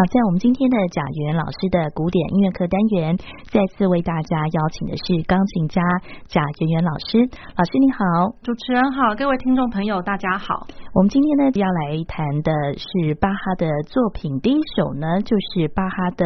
好，在我们今天的贾元老师的古典音乐课单元，再次为大家邀请的是钢琴家贾元元老师。老师你好，主持人好，各位听众朋友大家好。我们今天呢要来谈的是巴哈的作品，第一首呢就是巴哈的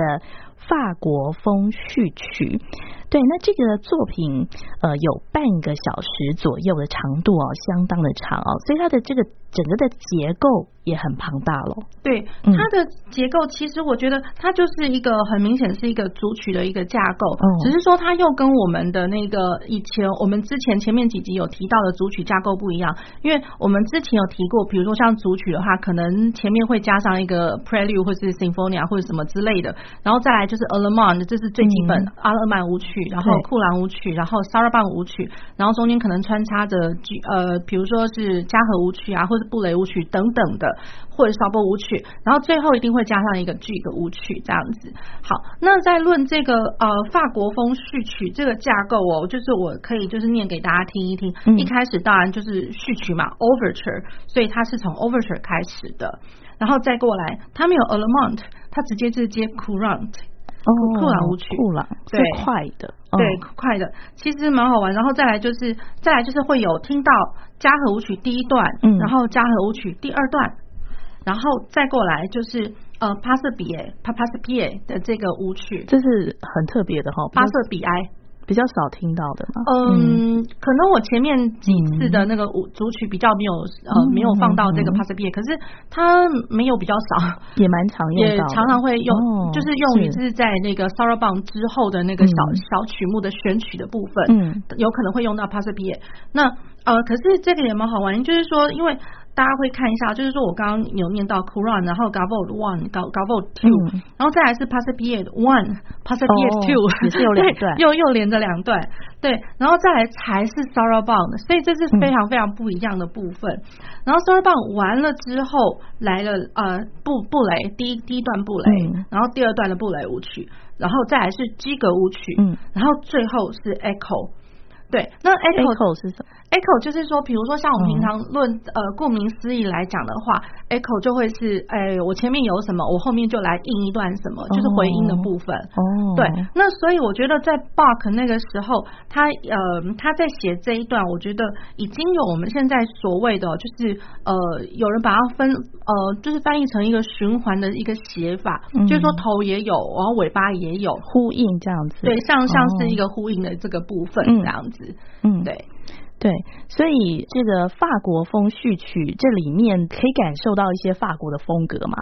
法国风序曲。对，那这个作品呃有半个小时左右的长度哦，相当的长哦，所以它的这个整个的结构也很庞大了。对，它的结构其实我觉得它就是一个很明显是一个组曲的一个架构，嗯，只是说它又跟我们的那个以前我们之前前面几集有提到的组曲架构不一样，因为我们之前有提过，比如说像组曲的话，可能前面会加上一个 prelude 或是 symphonia 或者什么之类的，然后再来就是 Allemande，这是最基本阿勒曼舞曲。然后库兰舞曲，然后 Sarabande 舞曲，然后中间可能穿插着呃，比如说是嘉禾舞曲啊，或者布雷舞曲等等的，或者小波舞曲，然后最后一定会加上一个 Gigue 舞曲这样子。好，那在论这个呃法国风序曲这个架构哦，就是我可以就是念给大家听一听。嗯、一开始当然就是序曲嘛，Overture，所以它是从 Overture 开始的，然后再过来，它没有 Allemande，它直接就是接 Courante。哦，库朗舞曲，库朗最快的，对，快的，其实蛮好玩。然后再来就是，再来就是会有听到嘉禾舞曲第一段，嗯，然后嘉禾舞曲第二段，然后再过来就是呃帕瑟比耶，帕帕瑟比耶的这个舞曲，这是很特别的哈，帕瑟比埃。比较少听到的嘛，嗯，嗯，可能我前面几次的那个舞组曲比较没有、嗯、呃没有放到这个 Passepied，可是它没有比较少，也蛮常用，也常常会用，哦、就是用于是。在那个 Sarabande 之后的那个小、嗯、小曲目的选曲的部分，嗯，有可能会用到 Passepied。那呃，可是这个也蛮好玩，就是说因为。大家会看一下，就是说我刚刚有念到 Courante 然后 Gavotte one、Gavotte two，然后再来是 Passepied one、Passepied two，也是有两段，又又连着两段，对，然后再来才是 Sarabande，所以这是非常非常不一样的部分。嗯、然后 Sarabande 完了之后来了呃布布雷第一第一段布雷，嗯、然后第二段的布雷舞曲，然后再来是基格舞曲，嗯，然后最后是 Echo。对，那 echo 是什么？echo 就是说，比如说像我们平常论、嗯、呃，顾名思义来讲的话，echo 就会是，哎，我前面有什么，我后面就来应一段什么，就是回音的部分。哦，对，那所以我觉得在 Bach 那个时候，他呃他在写这一段，我觉得已经有我们现在所谓的，就是呃有人把它分呃就是翻译成一个循环的一个写法，嗯、就是说头也有，然后尾巴也有呼应这样子。对，像像是一个呼应的这个部分这样子。嗯，对，对，所以这个法国风序曲这里面可以感受到一些法国的风格吗？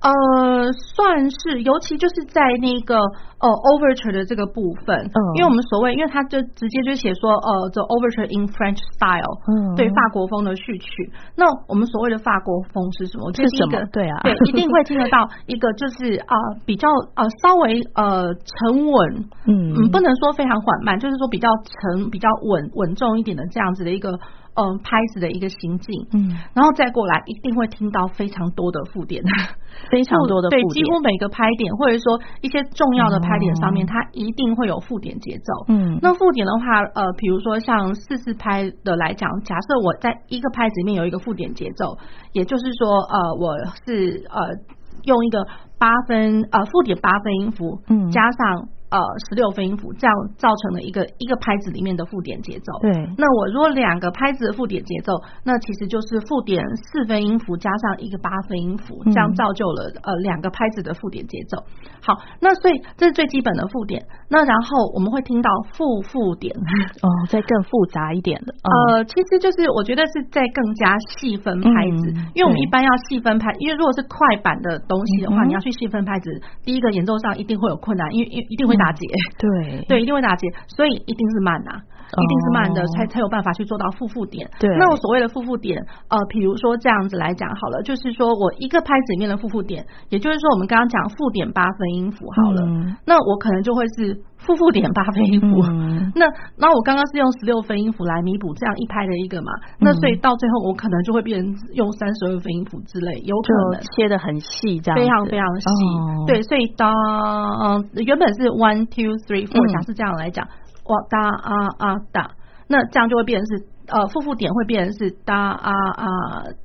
呃，算是，尤其就是在那个呃 overture 的这个部分，嗯，因为我们所谓，因为他就直接就写说，呃，the overture in French style，嗯，对，法国风的序曲。那我们所谓的法国风是什么？是什么？对啊，对，一定会听得到一个就是啊、呃，比较呃稍微呃沉稳，嗯嗯，不能说非常缓慢，就是说比较沉、比较稳稳重一点的这样子的一个。嗯，拍子的一个行进，嗯，然后再过来，一定会听到非常多的附点，非常多的附点，对，几乎每个拍点或者说一些重要的拍点上面，它一定会有附点节奏，嗯，那附点的话，呃，比如说像四四拍的来讲，假设我在一个拍子里面有一个附点节奏，也就是说，呃，我是呃用一个八分呃附点八分音符，嗯，加上。呃，十六分音符，这样造成了一个一个拍子里面的附点节奏。对，那我如果两个拍子的附点节奏，那其实就是附点四分音符加上一个八分音符，这样造就了呃两个拍子的附点节奏。好，那所以这是最基本的附点。那然后我们会听到复附点，哦，再更复杂一点的。呃，其实就是我觉得是在更加细分拍子，嗯，因为我们一般要细分拍，因为如果是快板的东西的话，嗯，你要去细分拍子，第一个演奏上一定会有困难，因为一一定会。打结，对。对，一定会打结，所以一定是慢呐、啊，一定是慢的，哦、才才有办法去做到负负点。对，那我所谓的负负点，呃，比如说这样子来讲好了，就是说我一个拍子里面的负负点，也就是说我们刚刚讲负点八分音符好了，嗯、那我可能就会是。负负点八分音符，嗯、那那我刚刚是用十六分音符来弥补这样一拍的一个嘛，嗯、那所以到最后我可能就会变成用三十二分音符之类，有可能切的很细，这样非常非常细，哦、对，所以当嗯原本是 one two three four，假设这样来讲，哇哒啊啊哒，那这样就会变成是呃复复点会变成是哒啊啊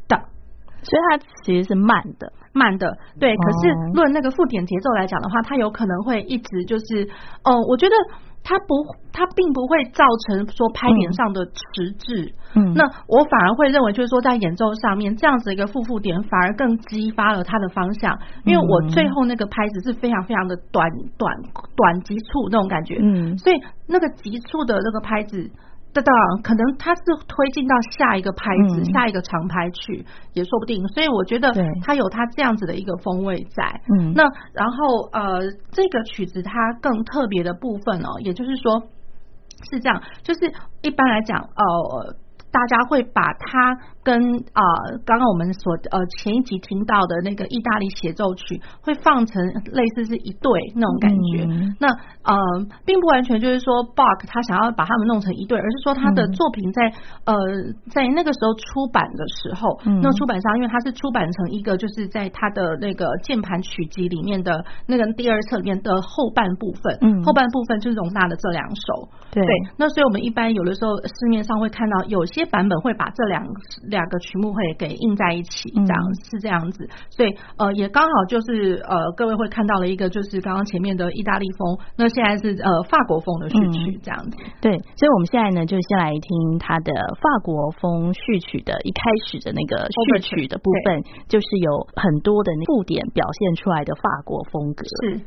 哒，所以它其实是慢的。慢的，对。可是论那个复点节奏来讲的话，它有可能会一直就是，哦、呃，我觉得。它不，它并不会造成说拍点上的迟滞。嗯，那我反而会认为，就是说在演奏上面这样子一个负负点，反而更激发了它的方向。因为我最后那个拍子是非常非常的短短短急促那种感觉。嗯，所以那个急促的那个拍子。对的，可能它是推进到下一个拍子、嗯、下一个长拍去，也说不定。所以我觉得它有它这样子的一个风味在。嗯，那然后呃，这个曲子它更特别的部分哦，也就是说是这样，就是一般来讲呃。大家会把它跟啊，刚刚我们所呃前一集听到的那个意大利协奏曲，会放成类似是一对那种感觉。嗯、那呃，并不完全就是说 Bach 他想要把他们弄成一对，而是说他的作品在、嗯、呃在那个时候出版的时候，嗯、那出版商因为他是出版成一个就是在他的那个键盘曲集里面的那个第二册里面的后半部分，嗯，后半部分就是容纳了这两首。对，对，那所以我们一般有的时候市面上会看到有些。版本会把这两两个曲目会给印在一起，这样、嗯、是这样子，所以呃也刚好就是呃各位会看到了一个就是刚刚前面的意大利风，那现在是呃法国风的序曲这样子、嗯。对，所以我们现在呢就先来听它的法国风序曲的一开始的那个序曲的部分，就是有很多的附点表现出来的法国风格。是。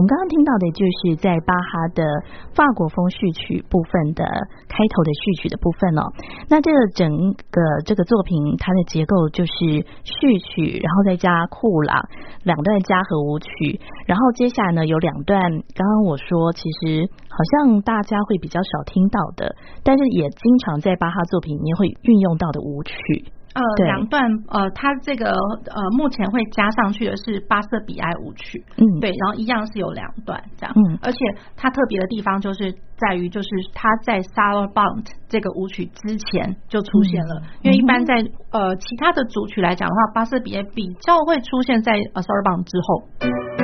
我们刚刚听到的就是在巴哈的法国风序曲部分的开头的序曲的部分哦。那这个整个这个作品，它的结构就是序曲，然后再加库朗两段加和舞曲，然后接下来呢有两段，刚刚我说其实好像大家会比较少听到的，但是也经常在巴哈作品里面会运用到的舞曲。呃，两段呃，它这个呃，目前会加上去的是巴瑟比埃舞曲，嗯，对，然后一样是有两段这样，嗯，而且它特别的地方就是在于，就是它在 Sarabande 这个舞曲之前就出现了，嗯、因为一般在呃其他的组曲来讲的话，巴瑟比埃比较会出现在呃 Sarabande 之后。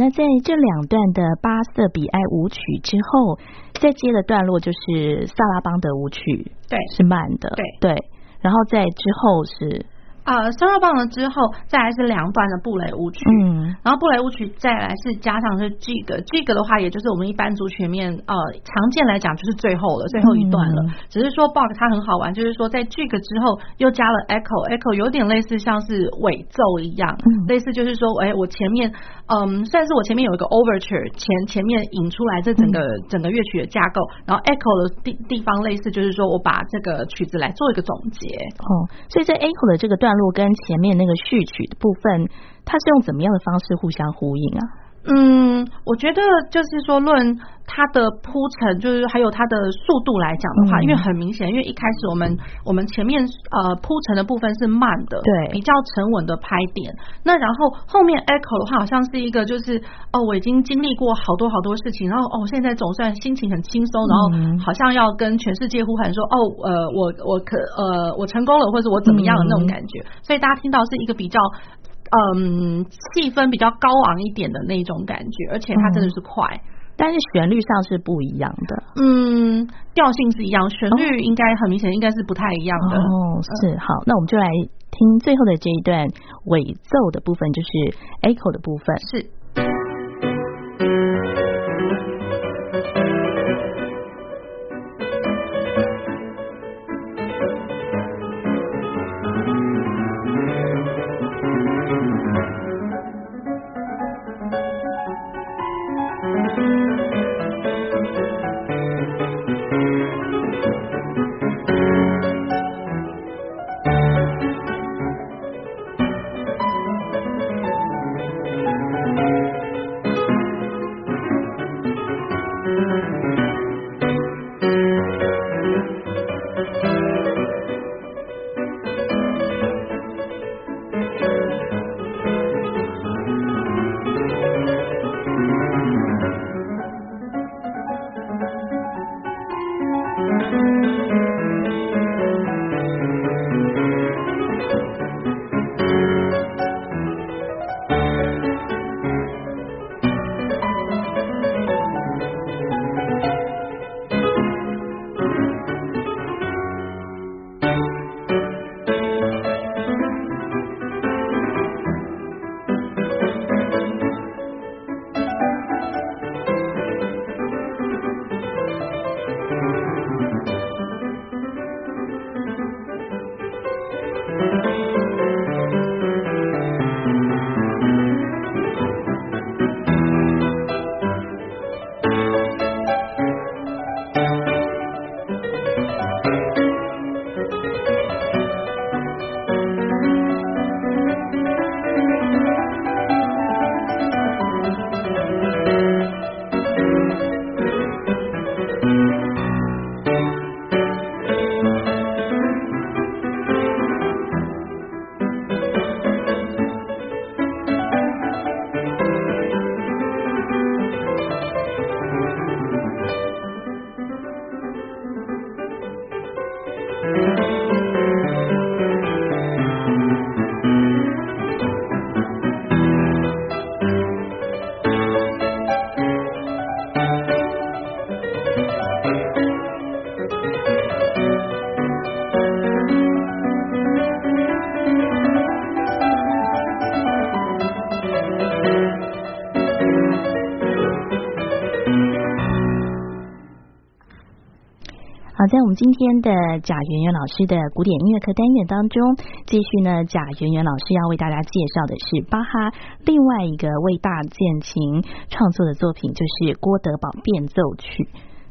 那在这两段的巴瑟比埃舞曲之后，再接的段落就是萨拉邦德舞曲，对，是慢的，对对，然后在之后是。呃，萨拉邦德之后，再来是两段的布雷舞曲，嗯，然后布雷舞曲再来是加上是 Gigue Gigue 的话，也就是我们一般组曲里面呃常见来讲就是最后了，最后一段了。嗯、只是说 Bach 它很好玩，就是说在 Gigue 之后又加了 Echo，Echo 有点类似像是尾奏一样，嗯、类似就是说，哎，我前面嗯算是我前面有一个 Overture 前前面引出来这整个、嗯、整个乐曲的架构，然后 Echo 的地地方类似就是说我把这个曲子来做一个总结。哦，所以在 Echo 的这个段落跟前面那个序曲的部分，它是用怎么样的方式互相呼应啊？嗯，我觉得就是说论。它的铺陈就是还有它的速度来讲的话，嗯、因为很明显，因为一开始我们我们前面呃铺陈的部分是慢的，对，比较沉稳的拍点。那然后后面 echo 的话，好像是一个就是哦，我已经经历过好多好多事情，然后哦，现在总算心情很轻松，然后好像要跟全世界呼喊说哦，呃，我我可呃我成功了，或者我怎么样的那种感觉。嗯、所以大家听到是一个比较嗯气氛比较高昂一点的那种感觉，而且它真的是快。嗯但是旋律上是不一样的，嗯，调性是一样，旋律应该很明显应该是不太一样的。哦，是好，那我们就来听最后的这一段尾奏的部分，就是 echo 的部分，是。在我们今天的贾圆圆老师的古典音乐课单元当中，继续呢，贾圆圆老师要为大家介绍的是巴哈另外一个为大键琴创作的作品，就是《郭德宝变奏曲》。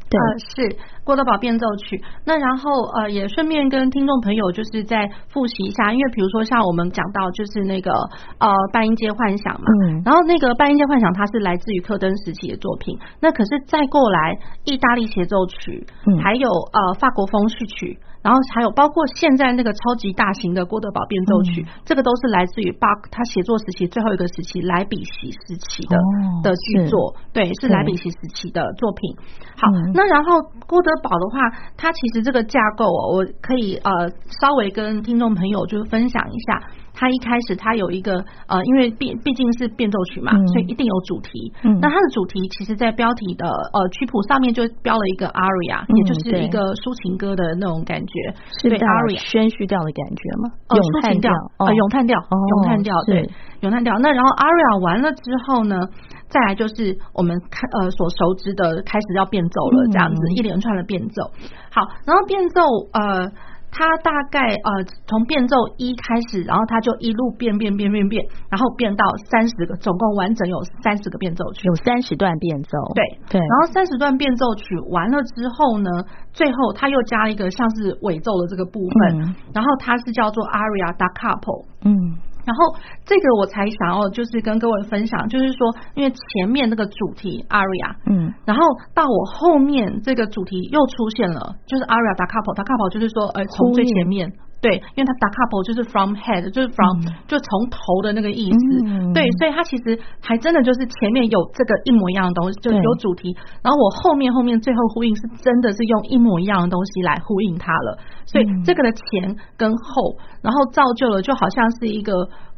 对呃，是郭德宝变奏曲。那然后呃，也顺便跟听众朋友就是再复习一下，因为比如说像我们讲到就是那个呃半音阶幻想嘛，嗯，然后那个半音阶幻想它是来自于克登时期的作品。那可是再过来意大利协奏曲，嗯，还有呃法国风序曲。然后还有包括现在那个超级大型的郭德堡变奏曲，嗯、这个都是来自于巴他写作时期最后一个时期莱比锡时期的、哦、的剧作，对，是莱比锡时期的作品。好，嗯、那然后郭德堡的话，它其实这个架构哦，我可以呃稍微跟听众朋友就是分享一下。他一开始它有一个呃，因为毕毕竟是变奏曲嘛，嗯、所以一定有主题。嗯、那它的主题其实，在标题的呃曲谱上面就标了一个 aria，、嗯、也就是一个抒情歌的那种感觉，是对 aria 宣叙调的感觉吗？哦，抒情调，呃，咏叹调，咏叹调，对，咏叹调。那然后 aria 完了之后呢，再来就是我们看呃所熟知的开始要变奏了，这样子、嗯、一连串的变奏。好，然后变奏呃。它大概呃从变奏一开始，然后他就一路变变变变变，然后变到三十个，总共完整有三十个变奏曲，有三十段变奏。对对。然后三十段变奏曲完了之后呢，最后他又加了一个像是尾奏的这个部分，嗯、然后它是叫做 aria da capo。嗯。然后这个我才想要就是跟各位分享，就是说，因为前面那个主题 aria，嗯，然后到我后面这个主题又出现了，就是 aria 打 couple，打 capo 就是说，呃，从最前面。对，因为它 capo 就是 from head，就是 from、嗯、就从头的那个意思。嗯、对，所以它其实还真的就是前面有这个一模一样的东西，就是有主题。然后我后面后面最后呼应是真的是用一模一样的东西来呼应它了。所以这个的前跟后，然后造就了就好像是一个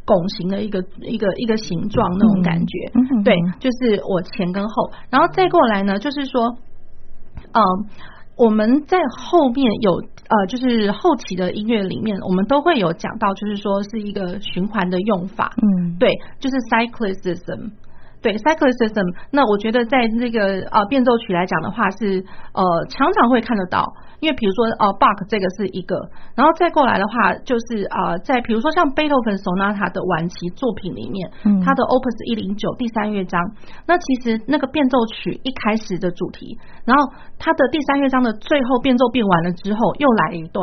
拱形的一个一个一个形状那种感觉。嗯、对，就是我前跟后，然后再过来呢，就是说，嗯。我们在后面有呃，就是后期的音乐里面，我们都会有讲到，就是说是一个循环的用法，嗯，对，就是 cyclicism。对，cyclicism，那我觉得在那个呃变奏曲来讲的话是呃常常会看得到，因为比如说呃 Bach 这个是一个，然后再过来的话就是呃在比如说像贝多芬 Sonata 的晚期作品里面，嗯，他的 Opus 一零九第三乐章，那其实那个变奏曲一开始的主题，然后它的第三乐章的最后变奏变完了之后又来一段。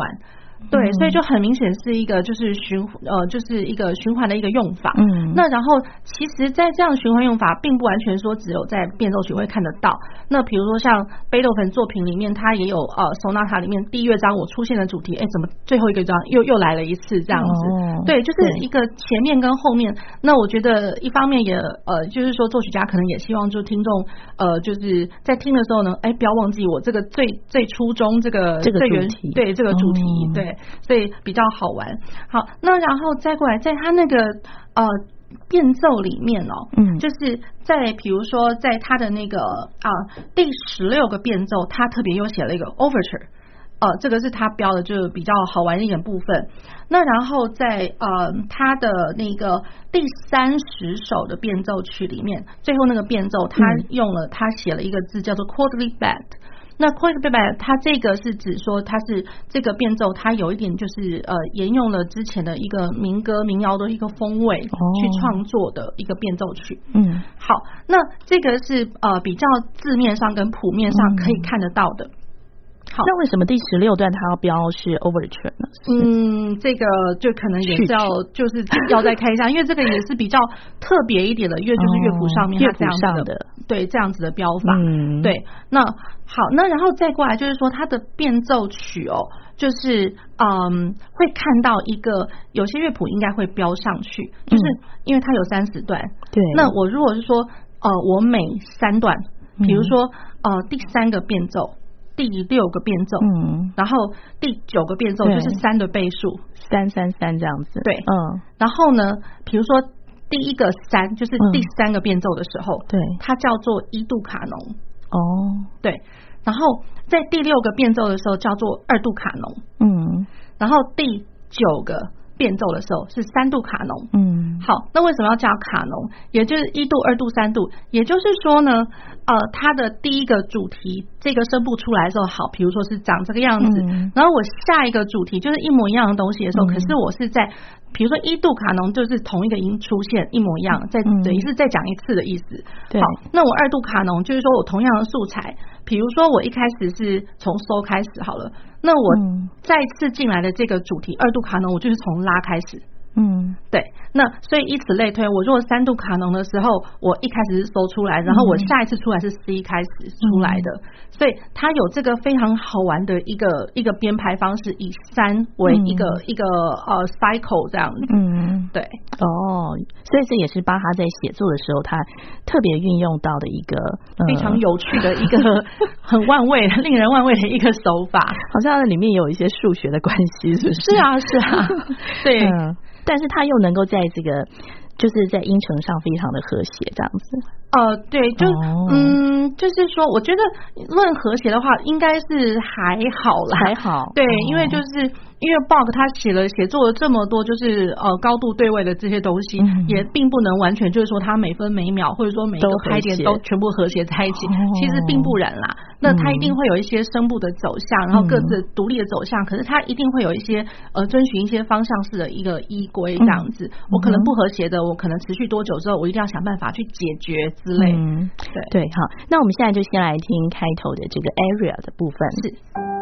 对，所以就很明显是一个就是循呃，就是一个循环的一个用法。嗯，那然后其实，在这样循环用法，并不完全说只有在变奏曲会看得到。那比如说像贝多芬作品里面，它也有呃，Sonata 里面第一乐章我出现的主题，哎，怎么最后一个章又又来了一次这样子？哦，对，就是一个前面跟后面。那我觉得一方面也呃，就是说作曲家可能也希望就听众呃，就是在听的时候呢，哎，不要忘记我这个最最初衷这个这个主题，对这个主题，哦，对。所以比较好玩。好，那然后再过来，在他那个呃变奏里面哦，嗯，就是在比如说在他的那个啊、呃、第十六个变奏，他特别又写了一个 overture，呃，这个是他标的，就是比较好玩一点部分。那然后在呃他的那个第三十首的变奏曲里面，最后那个变奏，他用了他写了一个字叫做 quodlibet。那 quodlibet 它这个是指说它是这个变奏，它有一点就是呃沿用了之前的一个民歌民谣的一个风味去创作的一个变奏曲。嗯，好，那这个是呃比较字面上跟谱面上可以看得到的。好，那为什么第十六段它要标是 overture 呢？嗯，这个就可能也是要就是要再看一下，因为这个也是比较特别一点的乐，就是乐谱上面它这样子的，的对这样子的标法。嗯，对。那好，那然后再过来就是说它的变奏曲哦，就是嗯会看到一个有些乐谱应该会标上去，就是因为它有三十段。对。那我如果是说呃我每三段，比如说呃第三个变奏。第六个变奏，嗯，然后第九个变奏就是三的倍数，三三三这样子，对，嗯，然后呢，比如说第一个三就是第三个变奏的时候，对，它叫做一度卡农，哦，对，然后在第六个变奏的时候叫做二度卡农，嗯，然后第九个变奏的时候是三度卡农。嗯，好，那为什么要叫卡农？也就是一度、二度、三度，也就是说呢，呃，它的第一个主题这个声部出来的时候，好，比如说是长这个样子，嗯、然后我下一个主题就是一模一样的东西的时候，嗯、可是我是在。比如说一度卡农就是同一个音出现一模一样，再等于是再讲一次的意思。对。好，那我二度卡农就是说我同样的素材，比如说我一开始是从收开始好了，那我再次进来的这个主题二度卡呢，我就是从拉开始。嗯，对，那所以以此类推，我如果三度卡农的时候，我一开始是搜出来，然后我下一次出来是 C 开始出来的，嗯、所以它有这个非常好玩的一个一个编排方式，以三为一个、嗯、一个呃 cycle 这样子。嗯，对，哦，所以这也是巴哈在写作的时候，他特别运用到的一个、呃、非常有趣的一个 很万味、令人万味的一个手法，好像有里面有一些数学的关系，是不是？是啊，是啊，对。嗯但是他又能够在这个，就是在音程上非常的和谐，这样子。呃，对，就、哦、嗯，就是说，我觉得论和谐的话，应该是还好啦，还好。对，因为就是。因为 Bach 他写了写作了这么多，就是呃高度对位的这些东西，嗯、也并不能完全就是说他每分每秒或者说每一个拍点都全部和谐在一起，其实并不然啦。那他一定会有一些声部的走向，然后各自独立的走向，可是他一定会有一些呃遵循一些方向式的一个依归这样子。我可能不和谐的，我可能持续多久之后，我一定要想办法去解决之类。嗯，对对，好，那我们现在就先来听开头的这个 Area 的部分。是。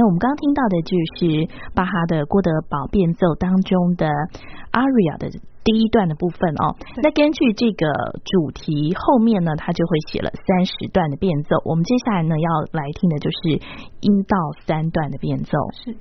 那我们刚刚听到的就是巴哈的《郭德堡变奏》当中的 Aria 的第一段的部分哦。那根据这个主题后面呢，他就会写了三十段的变奏。我们接下来呢要来听的就是一到三段的变奏。是。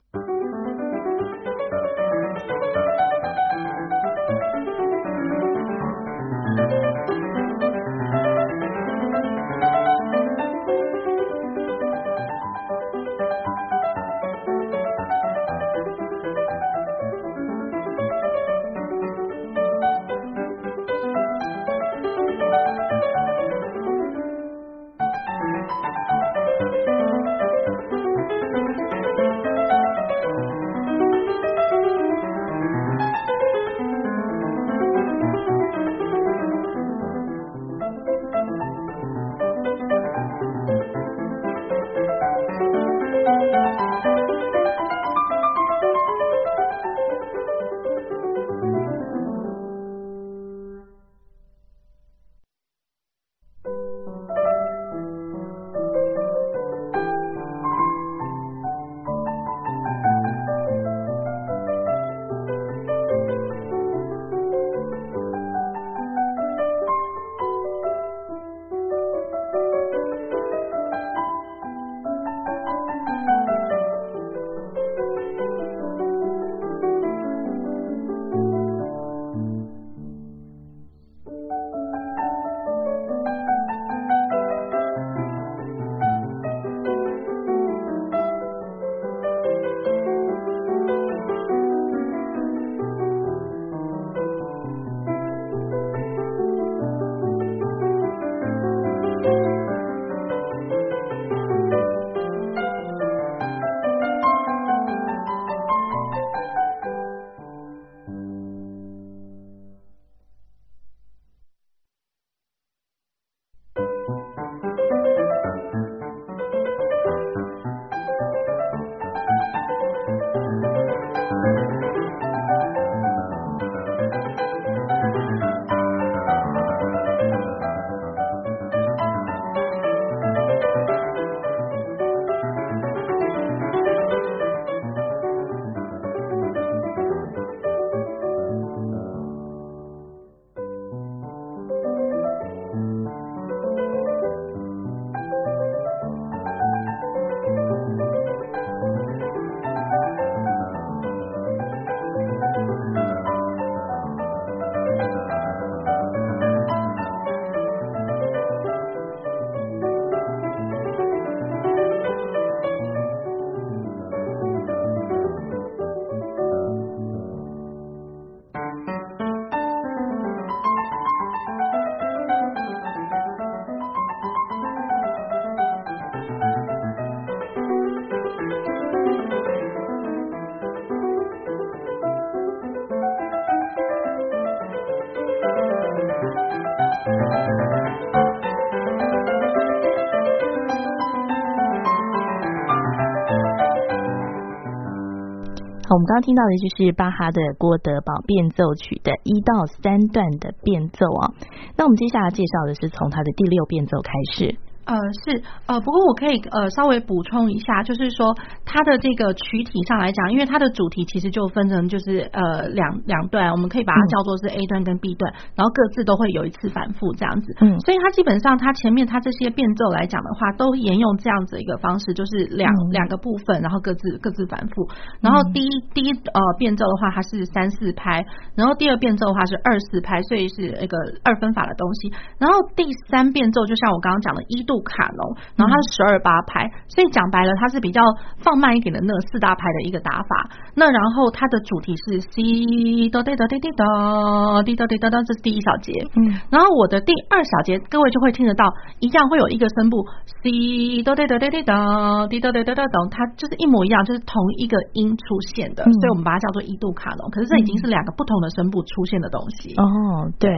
我们刚刚听到的就是巴哈的《郭德宝变奏曲》的一到三段的变奏啊，那我们接下来介绍的是从他的第六变奏开始。呃，是呃，不过我可以呃稍微补充一下，就是说它的这个曲体上来讲，因为它的主题其实就分成就是呃两两段，我们可以把它叫做是 A 段跟 B 段，然后各自都会有一次反复这样子。嗯，所以它基本上它前面它这些变奏来讲的话，都沿用这样子一个方式，就是两两个部分，然后各自各自反复。然后第一第一呃变奏的话，它是三四拍，然后第二变奏的话是二四拍，所以是一个二分法的东西。然后第三变奏就像我刚刚讲的一度。卡农，然后它是十二八拍，所以讲白了，它是比较放慢一点的那四大拍的一个打法。那然后它的主题是 C 哆哒哒哒哒哒这是第一小节。嗯，然后我的第二小节，各位就会听得到，一样会有一个声部 C 哆哒哒哒哒哒哒哒哒，它就是一模一样，就是同一个音出现的，所以我们把它叫做一度卡农。可是这已经是两个不同的声部出现的东西。哦，对。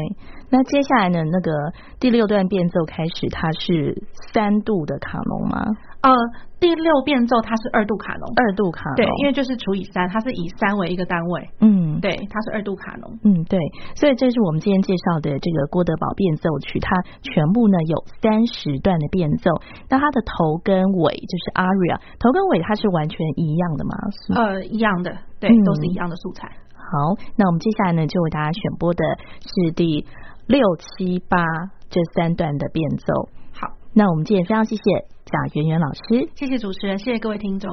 那接下来呢？那个第六段变奏开始，它是三度的卡农吗？呃，第六变奏它是二度卡农，二度卡农，对，因为就是除以三，它是以三为一个单位。嗯，对，它是二度卡农。嗯，对，所以这是我们今天介绍的这个郭德宝变奏曲，它全部呢有三十段的变奏。那它的头跟尾就是 aria，头跟尾它是完全一样的吗？呃，一样的，对，都是一样的素材。好，那我们接下来呢，就为大家选播的是第六七八这三段的变奏。好，那我们今天非常谢谢贾圆圆老师，谢谢主持人，谢谢各位听众。